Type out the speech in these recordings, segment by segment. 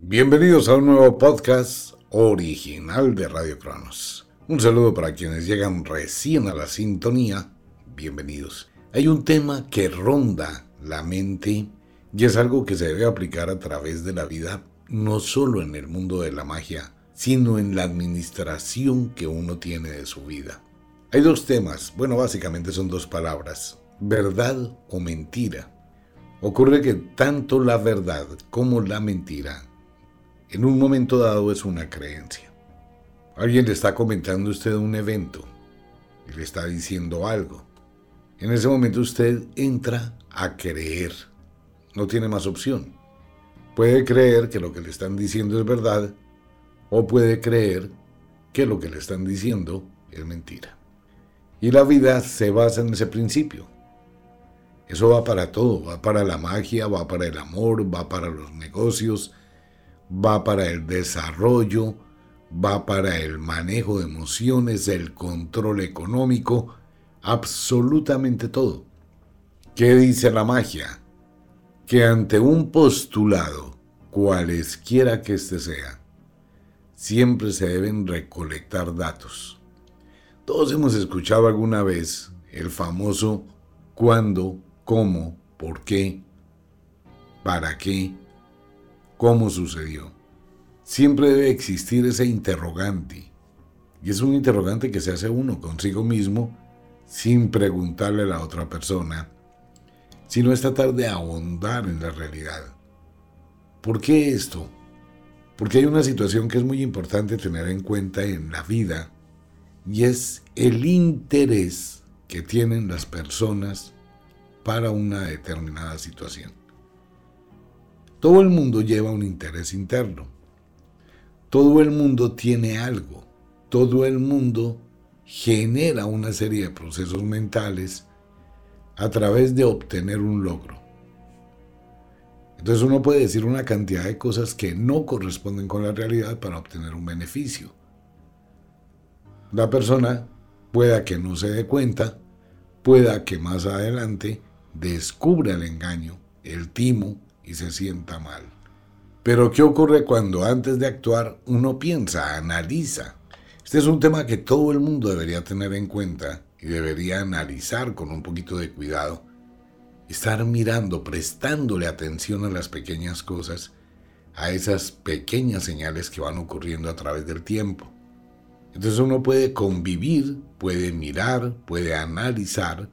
Bienvenidos a un nuevo podcast original de Radio Cronos. Un saludo para quienes llegan recién a la sintonía. Bienvenidos. Hay un tema que ronda la mente y es algo que se debe aplicar a través de la vida, no solo en el mundo de la magia, sino en la administración que uno tiene de su vida. Hay dos temas, bueno, básicamente son dos palabras, verdad o mentira. Ocurre que tanto la verdad como la mentira en un momento dado es una creencia. Alguien le está comentando a usted un evento y le está diciendo algo. En ese momento usted entra a creer. No tiene más opción. Puede creer que lo que le están diciendo es verdad o puede creer que lo que le están diciendo es mentira. Y la vida se basa en ese principio. Eso va para todo, va para la magia, va para el amor, va para los negocios, va para el desarrollo, va para el manejo de emociones, el control económico, absolutamente todo. ¿Qué dice la magia? Que ante un postulado, cualesquiera que éste sea, siempre se deben recolectar datos. Todos hemos escuchado alguna vez el famoso cuándo, cómo, por qué, para qué, cómo sucedió. Siempre debe existir ese interrogante. Y es un interrogante que se hace uno consigo mismo sin preguntarle a la otra persona, sino es tratar de ahondar en la realidad. ¿Por qué esto? Porque hay una situación que es muy importante tener en cuenta en la vida y es el interés que tienen las personas para una determinada situación. Todo el mundo lleva un interés interno. Todo el mundo tiene algo. Todo el mundo genera una serie de procesos mentales a través de obtener un logro. Entonces uno puede decir una cantidad de cosas que no corresponden con la realidad para obtener un beneficio. La persona pueda que no se dé cuenta, pueda que más adelante descubra el engaño, el timo, y se sienta mal. Pero ¿qué ocurre cuando antes de actuar uno piensa, analiza? Este es un tema que todo el mundo debería tener en cuenta y debería analizar con un poquito de cuidado. Estar mirando, prestándole atención a las pequeñas cosas, a esas pequeñas señales que van ocurriendo a través del tiempo. Entonces uno puede convivir, puede mirar, puede analizar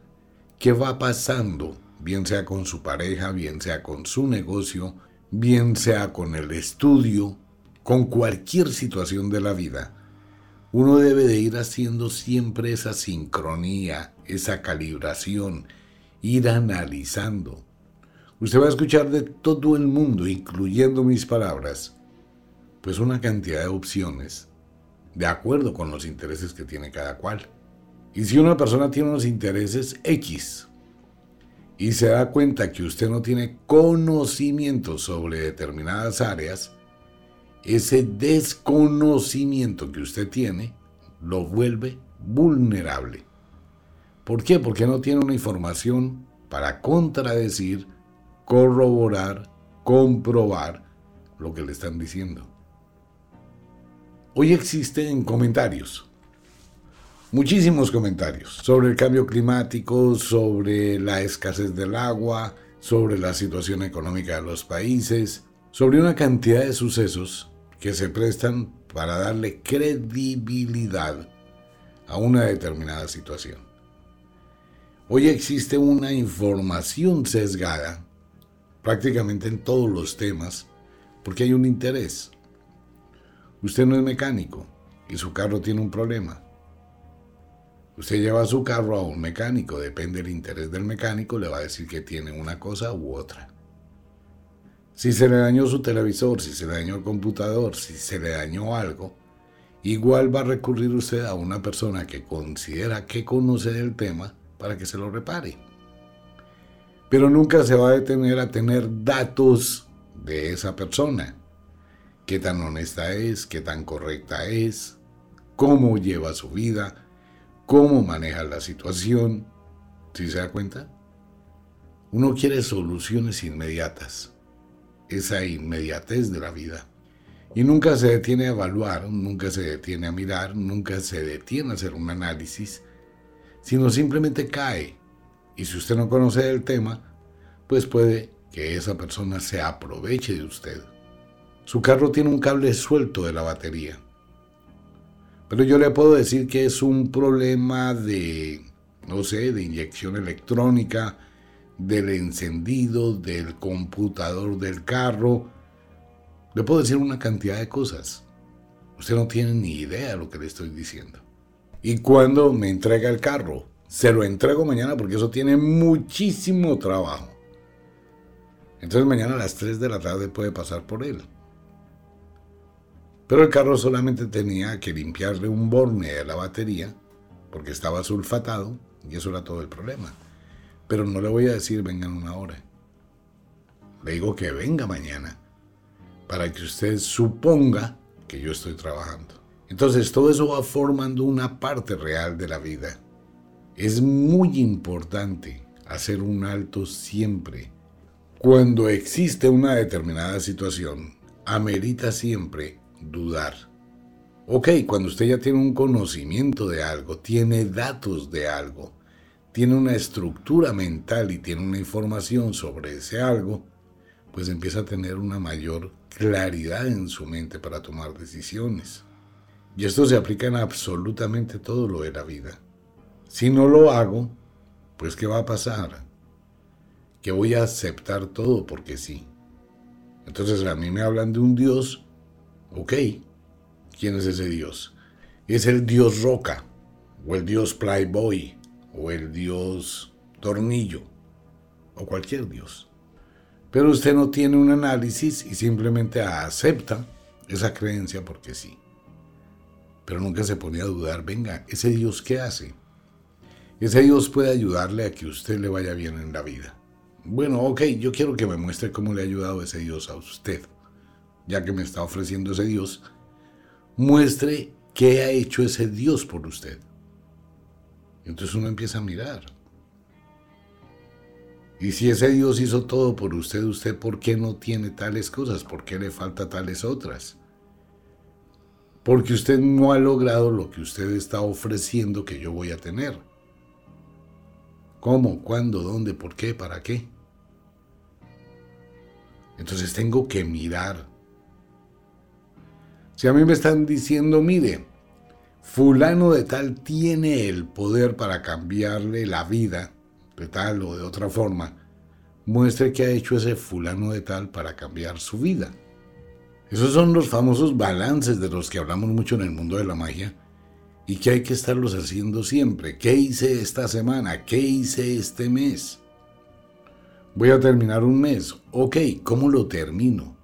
qué va pasando bien sea con su pareja, bien sea con su negocio, bien sea con el estudio, con cualquier situación de la vida, uno debe de ir haciendo siempre esa sincronía, esa calibración, ir analizando. Usted va a escuchar de todo el mundo, incluyendo mis palabras, pues una cantidad de opciones, de acuerdo con los intereses que tiene cada cual. Y si una persona tiene unos intereses X, y se da cuenta que usted no tiene conocimiento sobre determinadas áreas, ese desconocimiento que usted tiene lo vuelve vulnerable. ¿Por qué? Porque no tiene una información para contradecir, corroborar, comprobar lo que le están diciendo. Hoy existen comentarios muchísimos comentarios sobre el cambio climático, sobre la escasez del agua, sobre la situación económica de los países, sobre una cantidad de sucesos que se prestan para darle credibilidad a una determinada situación. Hoy existe una información sesgada prácticamente en todos los temas porque hay un interés. Usted no es mecánico y su carro tiene un problema. Usted lleva su carro a un mecánico, depende del interés del mecánico, le va a decir que tiene una cosa u otra. Si se le dañó su televisor, si se le dañó el computador, si se le dañó algo, igual va a recurrir usted a una persona que considera que conoce del tema para que se lo repare. Pero nunca se va a detener a tener datos de esa persona. Qué tan honesta es, qué tan correcta es, cómo lleva su vida, cómo maneja la situación. ¿Sí se da cuenta? Uno quiere soluciones inmediatas. Esa inmediatez de la vida Y nunca se detiene a evaluar, nunca se detiene a mirar, nunca se detiene a hacer un análisis, sino simplemente cae. Y si usted no conoce el tema, pues puede que esa persona se aproveche de usted. Su carro tiene un cable suelto de la batería. Pero yo le puedo decir que es un problema de, no sé, de inyección electrónica, del encendido, del computador del carro, le puedo decir una cantidad de cosas. Usted no tiene ni idea de lo que le estoy diciendo. ¿Y cuando me entrega el carro? Se lo entrego mañana porque eso tiene muchísimo trabajo. Entonces mañana a las 3 de la tarde puede pasar por él. Pero el carro solamente tenía que limpiarle un borne de la batería porque estaba sulfatado y eso era todo el problema. Pero no le voy a decir venga en una hora. Le digo que venga mañana para que usted suponga que yo estoy trabajando. Entonces todo eso va formando una parte real de la vida. Es muy importante hacer un alto siempre. Cuando existe una determinada situación, amerita siempre dudar. Ok, cuando usted ya tiene un conocimiento de algo, tiene datos de algo, tiene una estructura mental y tiene una información sobre ese algo, pues empieza a tener una mayor claridad en su mente para tomar decisiones. Y esto se aplica en absolutamente todo lo de la vida. Si no lo hago, pues ¿qué va a pasar? Que voy a aceptar todo porque sí. Entonces a mí me hablan de un Dios, ok, ¿quién es ese Dios? Es el Dios Roca, o el Dios Playboy, o el Dios Tornillo, o cualquier Dios. Pero usted no tiene un análisis y simplemente acepta esa creencia porque sí. Pero nunca se pone a dudar, venga, ese Dios qué hace? Ese Dios puede ayudarle a que usted le vaya bien en la vida. Bueno, ok, yo quiero que me muestre cómo le ha ayudado ese Dios a usted. Ya que me está ofreciendo ese Dios, muestre qué ha hecho ese Dios por usted. Entonces uno empieza a mirar. Y si ese Dios hizo todo por usted, ¿usted por qué no tiene tales cosas? ¿Por qué le falta tales otras? Porque usted no ha logrado lo que usted está ofreciendo que yo voy a tener. ¿Cómo? ¿Cuándo? ¿Dónde? ¿Por qué? ¿Para qué? Entonces tengo que mirar. Si a mí me están diciendo, mire, fulano de tal tiene el poder para cambiarle la vida, de tal o de otra forma, muestre qué ha hecho ese fulano de tal para cambiar su vida. Esos son los famosos balances de los que hablamos mucho en el mundo de la magia y que hay que estarlos haciendo siempre. ¿Qué hice esta semana? ¿Qué hice este mes? Voy a terminar un mes. Ok, ¿cómo lo termino?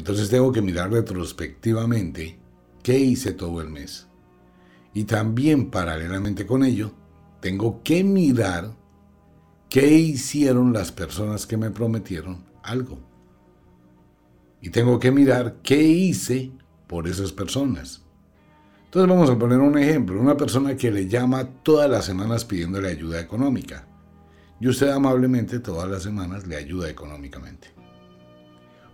Entonces tengo que mirar retrospectivamente qué hice todo el mes. Y también paralelamente con ello, tengo que mirar ¿Qué hicieron las personas que me prometieron algo? Y tengo que mirar qué hice por esas personas. Entonces vamos a poner un ejemplo. Una persona que le llama todas las semanas pidiéndole ayuda económica. Y usted amablemente todas las semanas le ayuda económicamente.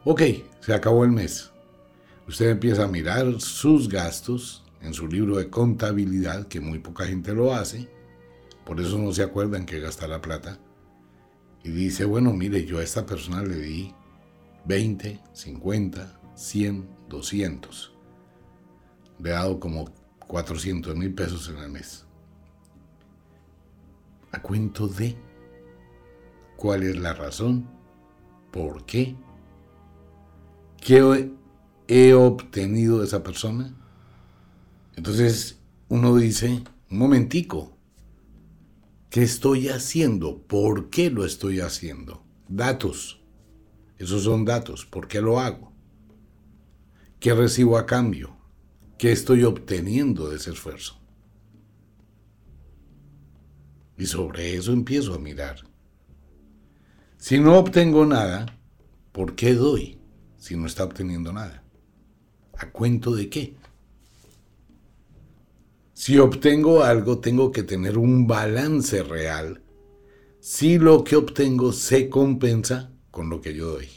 Ok, se acabó el mes. Usted empieza a mirar sus gastos en su libro de contabilidad, que muy poca gente lo hace. Por eso no se acuerdan que gasta la plata y dice, bueno, mire, yo a esta persona le di 20, 50, 100, 200. Le he dado como 400 mil pesos en el mes. ¿A cuento de cuál es la razón? ¿Por qué? ¿Qué he obtenido de esa persona? Entonces uno dice, un momentico, ¿Qué estoy haciendo? ¿Por qué lo estoy haciendo? Datos. Esos son datos. ¿Por qué lo hago? ¿Qué recibo a cambio? ¿Qué estoy obteniendo de ese esfuerzo? Y sobre eso empiezo a mirar. Si no obtengo nada, ¿por qué doy si no está obteniendo nada? ¿A cuento de qué? Si obtengo algo, tengo que tener un balance real. Si lo que obtengo se compensa con lo que yo doy.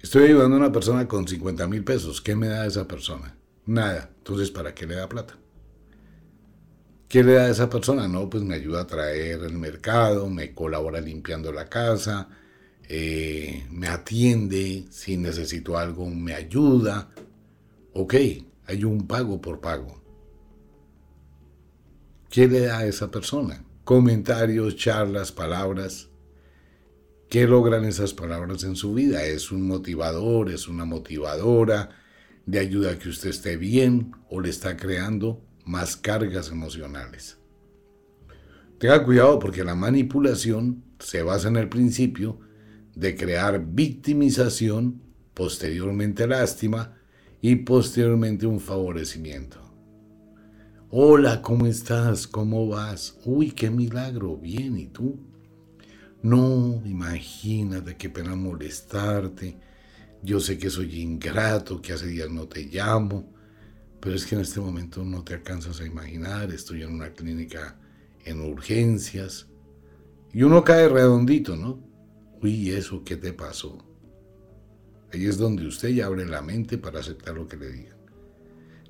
Estoy ayudando a una persona con 50 mil pesos. ¿Qué me da esa persona? Nada. Entonces, ¿para qué le da plata? ¿Qué le da a esa persona? No, pues me ayuda a traer el mercado, me colabora limpiando la casa, eh, me atiende, si necesito algo me ayuda. Ok, hay un pago por pago. ¿Qué le da a esa persona? Comentarios, charlas, palabras. ¿Qué logran esas palabras en su vida? ¿Es un motivador? ¿Es una motivadora? ¿De ayuda a que usted esté bien? ¿O le está creando más cargas emocionales? Tenga cuidado porque la manipulación se basa en el principio de crear victimización, posteriormente lástima y posteriormente un favorecimiento. Hola, ¿cómo estás? ¿Cómo vas? Uy, qué milagro. Bien, ¿y tú? No, imagínate qué pena molestarte. Yo sé que soy ingrato, que hace días no te llamo, pero es que en este momento no te alcanzas a imaginar. Estoy en una clínica en urgencias. Y uno cae redondito, ¿no? Uy, ¿eso qué te pasó? Ahí es donde usted ya abre la mente para aceptar lo que le digan.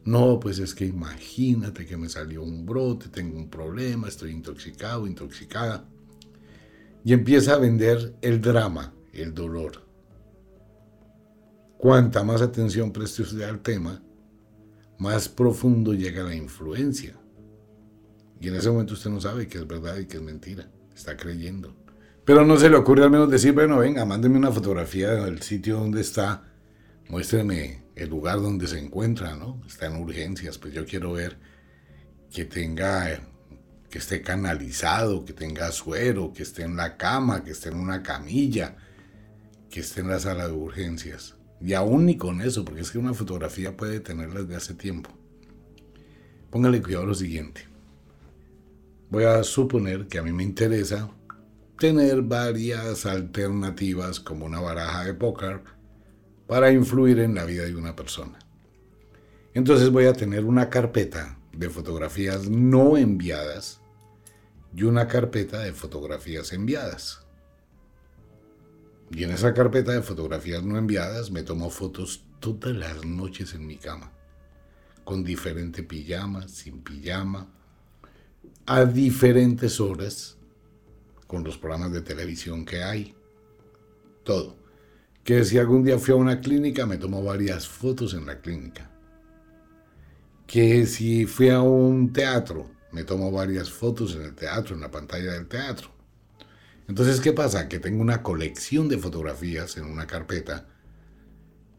No, pues es que imagínate que me salió un brote, tengo un problema, estoy intoxicado, intoxicada y empieza a vender el drama, el dolor. Cuanta más atención preste usted al tema, más profundo llega la influencia. Y en ese momento usted no sabe que es verdad y que es mentira. Está creyendo. Pero no se le ocurre al menos decir, bueno, venga, mándeme una fotografía del sitio donde está, muéstreme el lugar donde se encuentra, ¿no? Está en urgencias, pues yo quiero ver que tenga que esté canalizado, que tenga suero, que esté en la cama, que esté en una camilla, que esté en la sala de urgencias. Y aún ni con eso, porque es que una fotografía puede tenerla desde hace tiempo. Póngale cuidado a lo siguiente. Voy a suponer que a mí me interesa tener varias alternativas como una baraja de póker para influir en la vida de una persona. Entonces voy a tener una carpeta de fotografías no enviadas y una carpeta de fotografías enviadas. Y en esa carpeta de fotografías no enviadas me tomo fotos todas las noches en mi cama, con diferente pijama, sin pijama, a diferentes horas, con los programas de televisión que hay, todo. Que si algún día fui a una clínica, me tomo varias fotos en la clínica. Que si fui a un teatro, me tomo varias fotos en el teatro, en la pantalla del teatro. Entonces, ¿qué pasa? Que tengo una colección de fotografías en una carpeta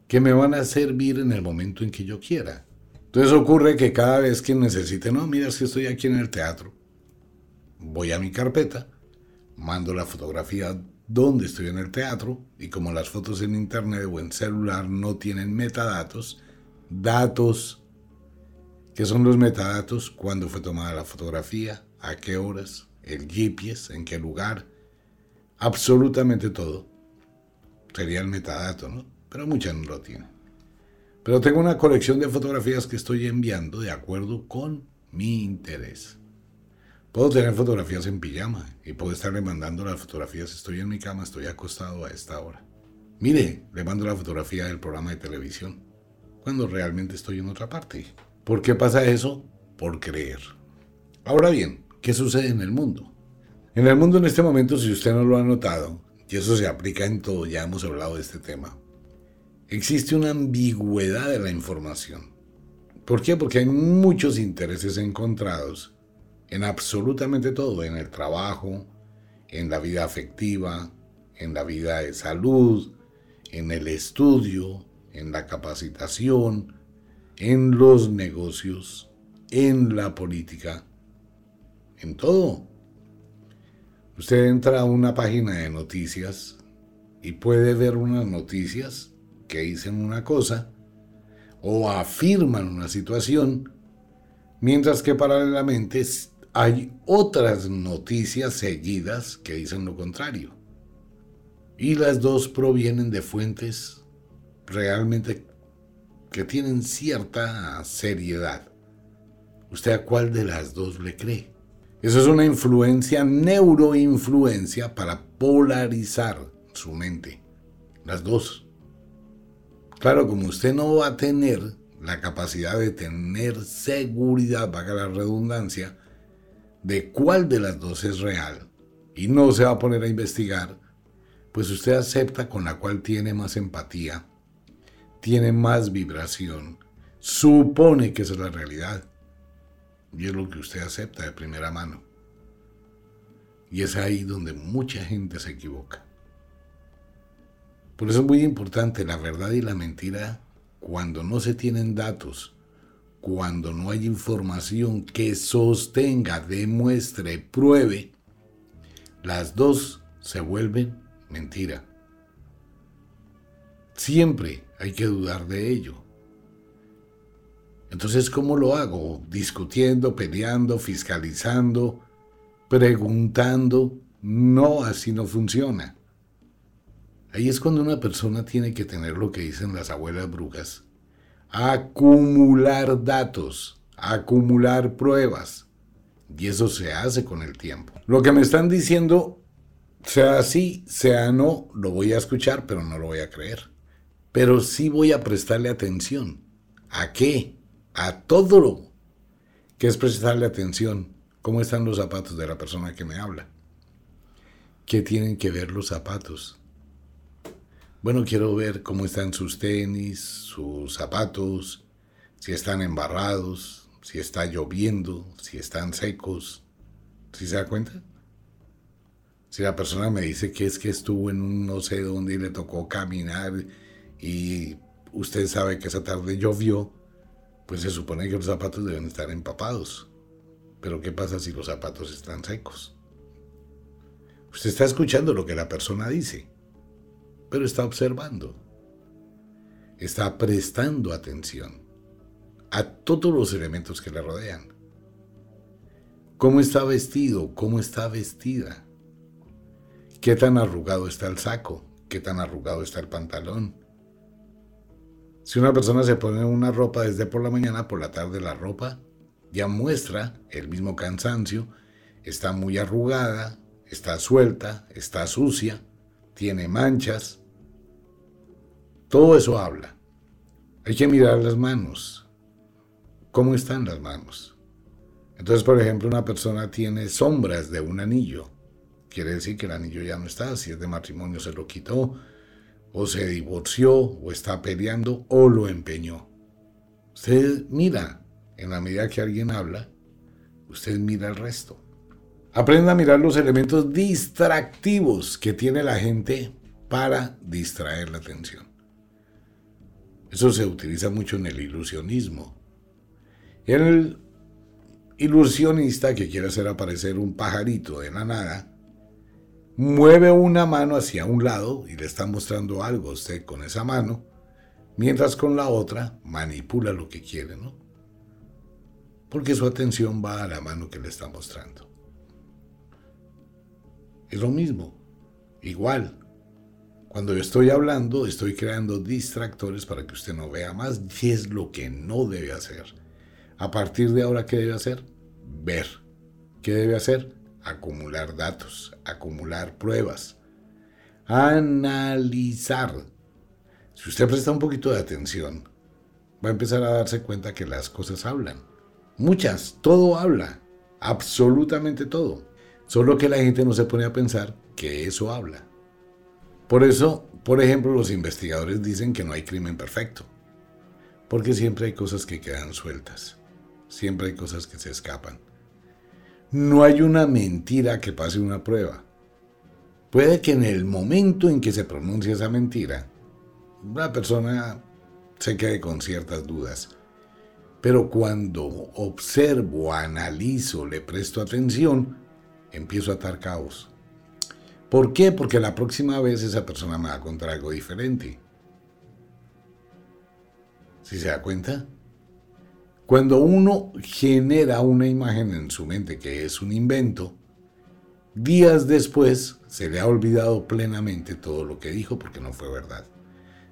que me van a servir en el momento en que yo quiera. Entonces ocurre que cada vez que necesite, no, mira, si estoy aquí en el teatro, voy a mi carpeta, mando la fotografía donde estoy en el teatro y como las fotos en internet o en celular no tienen metadatos, datos ¿Qué son los metadatos? ¿Cuándo fue tomada la fotografía? ¿A qué horas? ¿El GPS? ¿En qué lugar? Absolutamente todo. Sería el metadato, ¿no? Pero muchas no lo tienen. Pero tengo una colección de fotografías que estoy enviando de acuerdo con mi interés. Puedo tener fotografías en pijama y puedo estarle mandando las fotografías. Estoy en mi cama, estoy acostado a esta hora. Mire, le mando la fotografía del programa de televisión cuando realmente estoy en otra parte. ¿Por qué pasa eso? Por creer. Ahora bien, ¿qué sucede en el mundo? En el mundo en este momento, si usted no lo ha notado, y eso se aplica en todo, ya hemos hablado de este tema, existe una ambigüedad de la información. ¿Por qué? Porque hay muchos intereses encontrados en absolutamente todo, en el trabajo, en la vida afectiva, en la vida de salud, en el estudio, en la capacitación, en los negocios, en la política, en todo. Usted entra a una página de noticias y puede ver unas noticias que dicen una cosa o afirman una situación, mientras que paralelamente hay otras noticias seguidas que dicen lo contrario. Y las dos provienen de fuentes realmente que tienen cierta seriedad. ¿Usted a cuál de las dos le cree? Eso es una influencia, neuroinfluencia para polarizar su mente. Las dos. Claro, como usted no va a tener la capacidad de tener seguridad, vaga la redundancia, de cuál de las dos es real, y no se va a poner a investigar, pues usted acepta con la cual tiene más empatía, tiene más vibración, supone que es la realidad. Y es lo que usted acepta de primera mano. Y es ahí donde mucha gente se equivoca. Por eso es muy importante la verdad y la mentira cuando no se tienen datos, cuando no hay información que sostenga, demuestre, pruebe, las dos se vuelven mentira. Siempre hay que dudar de ello. Entonces, ¿cómo lo hago? Discutiendo, peleando, fiscalizando, preguntando. No, así no funciona. Ahí es cuando una persona tiene que tener lo que dicen las abuelas brujas. Acumular datos, acumular pruebas. Y eso se hace con el tiempo. Lo que me están diciendo, sea así, sea no, lo voy a escuchar, pero no lo voy a creer. Pero sí voy a prestarle atención. ¿A qué? a todo lo que es prestarle atención. ¿Cómo están los zapatos de la persona que me habla? ¿Qué tienen que ver los zapatos? Bueno, quiero ver cómo están sus tenis, sus zapatos, si están embarrados, si está lloviendo, si están secos. ¿Sí se da cuenta? Si la persona me dice que es que estuvo en un no sé dónde y le tocó caminar y usted sabe que esa tarde llovió, pues se supone que los zapatos deben estar empapados. Pero ¿qué pasa si los zapatos están secos? Usted está escuchando lo que la persona dice, pero está observando. Está prestando atención a todos los elementos que le rodean. ¿Cómo está vestido? ¿Cómo está vestida? ¿Qué tan arrugado está el saco? ¿Qué tan arrugado está el pantalón? Si una persona se pone una ropa desde por la mañana, por la tarde la ropa ya muestra el mismo cansancio, está muy arrugada, está suelta, está sucia, tiene manchas. Todo eso habla. Hay que mirar las manos. ¿Cómo están las manos? Entonces, por ejemplo, una persona tiene sombras de un anillo. Quiere decir que el anillo ya no está. Si es de matrimonio, se lo quitó o se divorció, o está peleando, o lo empeñó. Usted mira, en la medida que alguien habla, usted mira el resto. Aprenda a mirar los elementos distractivos que tiene la gente para distraer la atención. Eso se utiliza mucho en el ilusionismo. El ilusionista que quiere hacer aparecer un pajarito de la nada, mueve una mano hacia un lado y le está mostrando algo a usted con esa mano, mientras con la otra manipula lo que quiere, ¿no? Porque su atención va a la mano que le está mostrando. Es lo mismo, igual. Cuando yo estoy hablando, estoy creando distractores para que usted no vea más y es lo que no debe hacer. A partir de ahora, ¿qué debe hacer? Ver. ¿Qué debe hacer? acumular datos, acumular pruebas, analizar. Si usted presta un poquito de atención, va a empezar a darse cuenta que las cosas hablan. Muchas, todo habla, absolutamente todo. Solo que la gente no se pone a pensar que eso habla. Por eso, por ejemplo, los investigadores dicen que no hay crimen perfecto. Porque siempre hay cosas que quedan sueltas. Siempre hay cosas que se escapan. No hay una mentira que pase una prueba. Puede que en el momento en que se pronuncia esa mentira, la persona se quede con ciertas dudas. Pero cuando observo, analizo, le presto atención, empiezo a atar caos. ¿Por qué? Porque la próxima vez esa persona me va a contar algo diferente. ¿Sí se da cuenta? Cuando uno genera una imagen en su mente que es un invento, días después se le ha olvidado plenamente todo lo que dijo porque no fue verdad.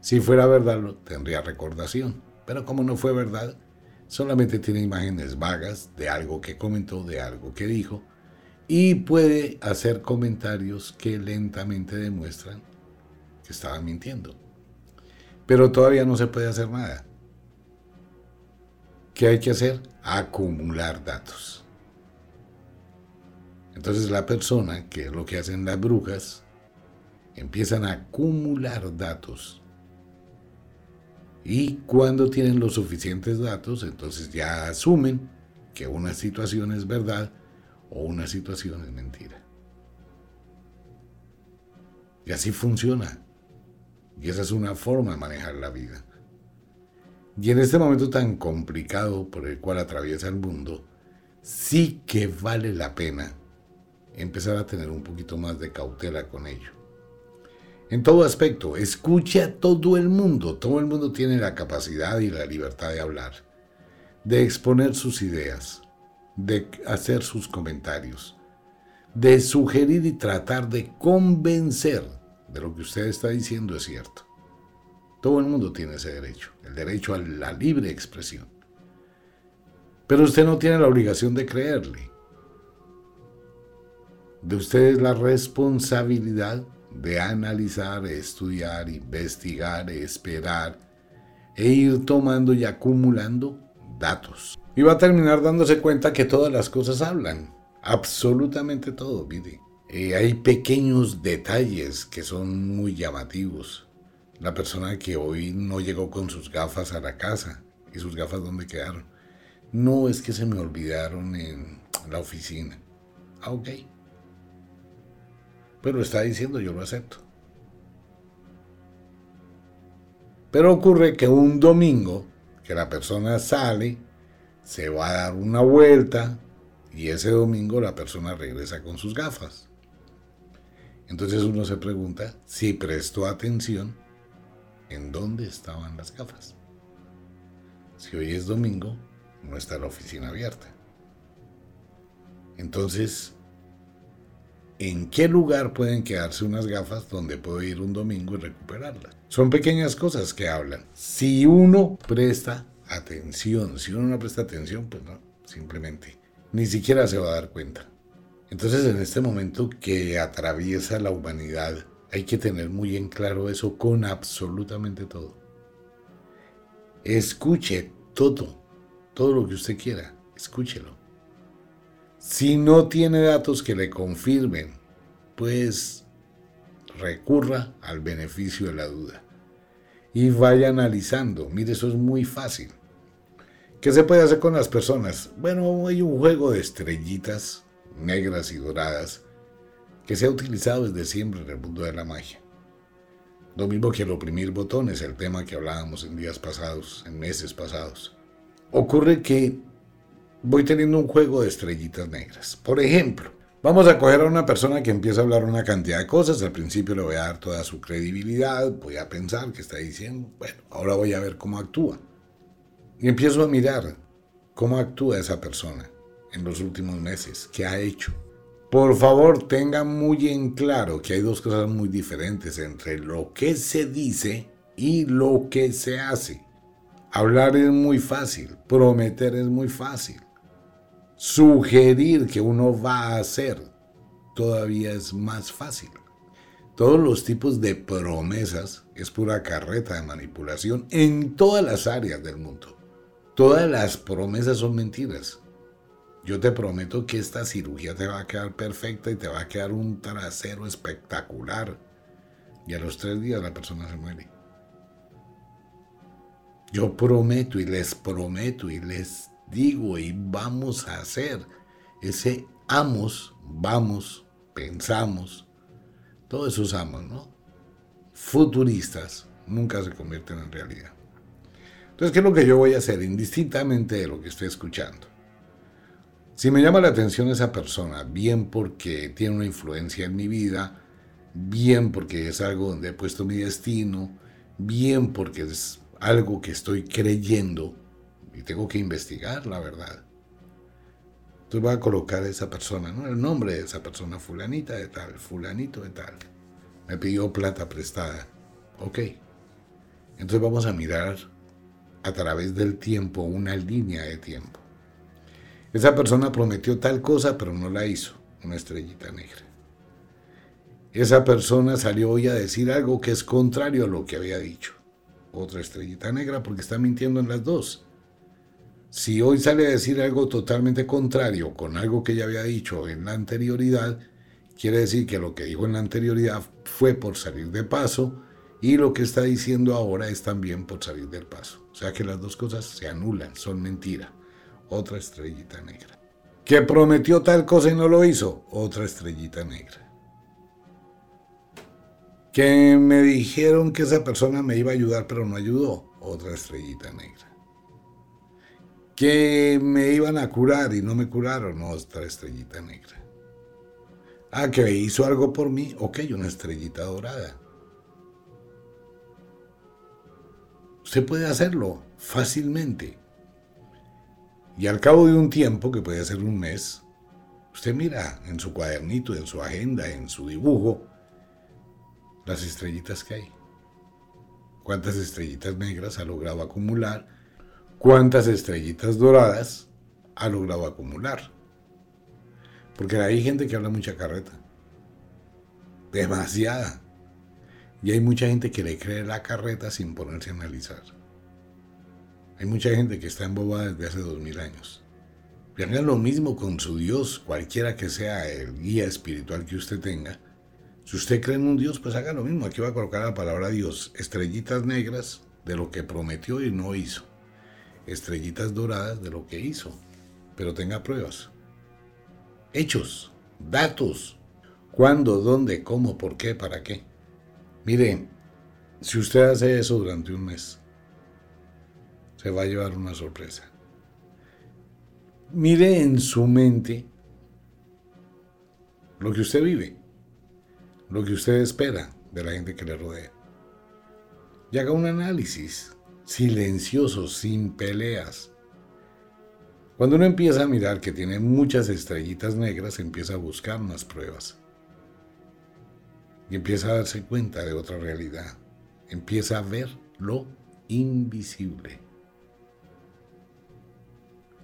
Si fuera verdad, tendría recordación, pero como no fue verdad, solamente tiene imágenes vagas de algo que comentó, de algo que dijo, y puede hacer comentarios que lentamente demuestran que estaba mintiendo. pero todavía no se puede hacer nada. ¿Qué hay que hacer? Acumular datos. Entonces la persona, que es lo que hacen las brujas, empiezan a acumular datos. Y cuando tienen los suficientes datos, entonces ya asumen que una situación es verdad o una situación es mentira. Y así funciona. Y esa es una forma de manejar la vida. Y en este momento tan complicado por el cual atraviesa el mundo, sí que vale la pena empezar a tener un poquito más de cautela con ello. En todo aspecto, escuche a todo el mundo. Todo el mundo tiene la capacidad y la libertad de hablar, de exponer sus ideas, de hacer sus comentarios, de sugerir y tratar de convencer de lo que usted está diciendo es cierto. Todo el mundo tiene ese derecho, el derecho a la libre expresión. Pero usted no tiene la obligación de creerle. De usted es la responsabilidad de analizar, estudiar, investigar, esperar e ir tomando y acumulando datos. Y va a terminar dándose cuenta que todas las cosas hablan. Absolutamente todo, mire. Eh, hay pequeños detalles que son muy llamativos. La persona que hoy no llegó con sus gafas a la casa. ¿Y sus gafas dónde quedaron? No es que se me olvidaron en la oficina. Ah, ok. Pero está diciendo, yo lo acepto. Pero ocurre que un domingo, que la persona sale, se va a dar una vuelta y ese domingo la persona regresa con sus gafas. Entonces uno se pregunta si prestó atención en dónde estaban las gafas. Si hoy es domingo, no está la oficina abierta. Entonces, ¿en qué lugar pueden quedarse unas gafas donde puedo ir un domingo y recuperarlas? Son pequeñas cosas que hablan. Si uno presta atención, si uno no presta atención, pues no, simplemente ni siquiera se va a dar cuenta. Entonces en este momento que atraviesa la humanidad, hay que tener muy en claro eso con absolutamente todo. Escuche todo, todo lo que usted quiera, escúchelo. Si no tiene datos que le confirmen, pues recurra al beneficio de la duda y vaya analizando. Mire, eso es muy fácil. ¿Qué se puede hacer con las personas? Bueno, hay un juego de estrellitas negras y doradas, que se ha utilizado desde siempre en el mundo de la magia. Lo mismo que el oprimir botones, el tema que hablábamos en días pasados, en meses pasados. Ocurre que voy teniendo un juego de estrellitas negras. Por ejemplo, vamos a coger a una persona que empieza a hablar una cantidad de cosas. Al principio le voy a dar toda su credibilidad, voy a pensar que está diciendo. Bueno, ahora voy a ver cómo actúa. Y empiezo a mirar cómo actúa esa persona en los últimos meses, qué ha hecho. Por favor, tenga muy en claro que hay dos cosas muy diferentes entre lo que se dice y lo que se hace. Hablar es muy fácil, prometer es muy fácil. Sugerir que uno va a hacer todavía es más fácil. Todos los tipos de promesas es pura carreta de manipulación en todas las áreas del mundo. Todas las promesas son mentiras. Yo te prometo que esta cirugía te va a quedar perfecta y te va a quedar un trasero espectacular. Y a los tres días la persona se muere. Yo prometo y les prometo y les digo y vamos a hacer ese amos, vamos, pensamos, todos esos amos, ¿no? Futuristas nunca se convierten en realidad. Entonces, ¿qué es lo que yo voy a hacer? Indistintamente de lo que estoy escuchando. Si me llama la atención esa persona, bien porque tiene una influencia en mi vida, bien porque es algo donde he puesto mi destino, bien porque es algo que estoy creyendo y tengo que investigar la verdad. Entonces voy a colocar a esa persona, ¿no? El nombre de esa persona, fulanita de tal, fulanito de tal. Me pidió plata prestada. Ok. Entonces vamos a mirar a través del tiempo una línea de tiempo. Esa persona prometió tal cosa, pero no la hizo, una estrellita negra. Esa persona salió hoy a decir algo que es contrario a lo que había dicho. otra estrellita negra porque está mintiendo en las dos. Si hoy sale a decir algo totalmente contrario con algo que ya había dicho en la anterioridad, quiere decir que lo que dijo en la anterioridad fue por salir de paso y lo que está diciendo ahora es también por salir del paso. O sea que las dos cosas se anulan, son mentira. Otra estrellita negra. Que prometió tal cosa y no lo hizo, otra estrellita negra. Que me dijeron que esa persona me iba a ayudar pero no ayudó, otra estrellita negra que me iban a curar y no me curaron, otra estrellita negra. Ah, que hizo algo por mí, ok, una estrellita dorada. Usted puede hacerlo fácilmente. Y al cabo de un tiempo, que puede ser un mes, usted mira en su cuadernito, en su agenda, en su dibujo, las estrellitas que hay. ¿Cuántas estrellitas negras ha logrado acumular? cuántas estrellitas doradas ha logrado acumular. Porque hay gente que habla mucha carreta. Demasiada. Y hay mucha gente que le cree la carreta sin ponerse a analizar. Hay mucha gente que está embobada desde hace dos mil años. Y hagan lo mismo con su Dios, cualquiera que sea el guía espiritual que usted tenga. Si usted cree en un Dios, pues haga lo mismo. Aquí va a colocar la palabra Dios, estrellitas negras de lo que prometió y no hizo estrellitas doradas de lo que hizo, pero tenga pruebas. Hechos, datos, cuándo, dónde, cómo, por qué, para qué. Mire, si usted hace eso durante un mes, se va a llevar una sorpresa. Mire en su mente lo que usted vive, lo que usted espera de la gente que le rodea. Y haga un análisis silencioso, sin peleas. Cuando uno empieza a mirar que tiene muchas estrellitas negras, empieza a buscar más pruebas. Y empieza a darse cuenta de otra realidad. Empieza a ver lo invisible.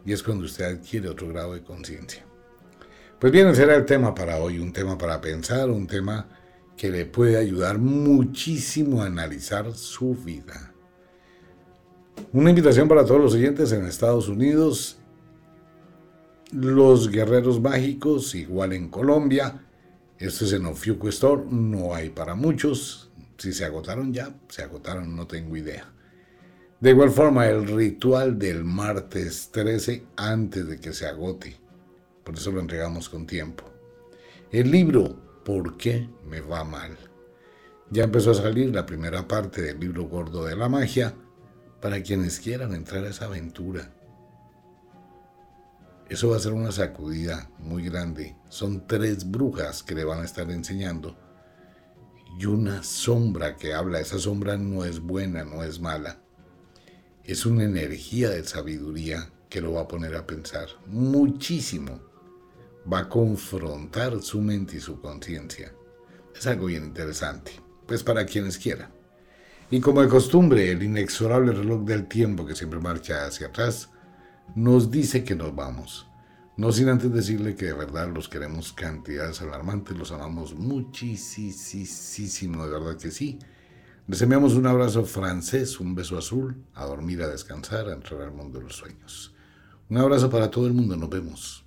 Y es cuando usted adquiere otro grado de conciencia. Pues bien, ese era el tema para hoy, un tema para pensar, un tema que le puede ayudar muchísimo a analizar su vida. Una invitación para todos los oyentes en Estados Unidos, los guerreros mágicos, igual en Colombia. Esto es en Ofiuco Store, no hay para muchos. Si se agotaron ya, se agotaron, no tengo idea. De igual forma, el ritual del martes 13 antes de que se agote. Por eso lo entregamos con tiempo. El libro, ¿Por qué me va mal? Ya empezó a salir la primera parte del libro gordo de la magia para quienes quieran entrar a esa aventura. Eso va a ser una sacudida muy grande. Son tres brujas que le van a estar enseñando y una sombra que habla. Esa sombra no es buena, no es mala. Es una energía de sabiduría que lo va a poner a pensar muchísimo. Va a confrontar su mente y su conciencia. Es algo bien interesante. Pues para quienes quieran. Y como de costumbre, el inexorable reloj del tiempo que siempre marcha hacia atrás nos dice que nos vamos. No sin antes decirle que de verdad los queremos cantidades alarmantes, los amamos muchísimo, de verdad que sí. Les enviamos un abrazo francés, un beso azul, a dormir, a descansar, a entrar al mundo de los sueños. Un abrazo para todo el mundo, nos vemos.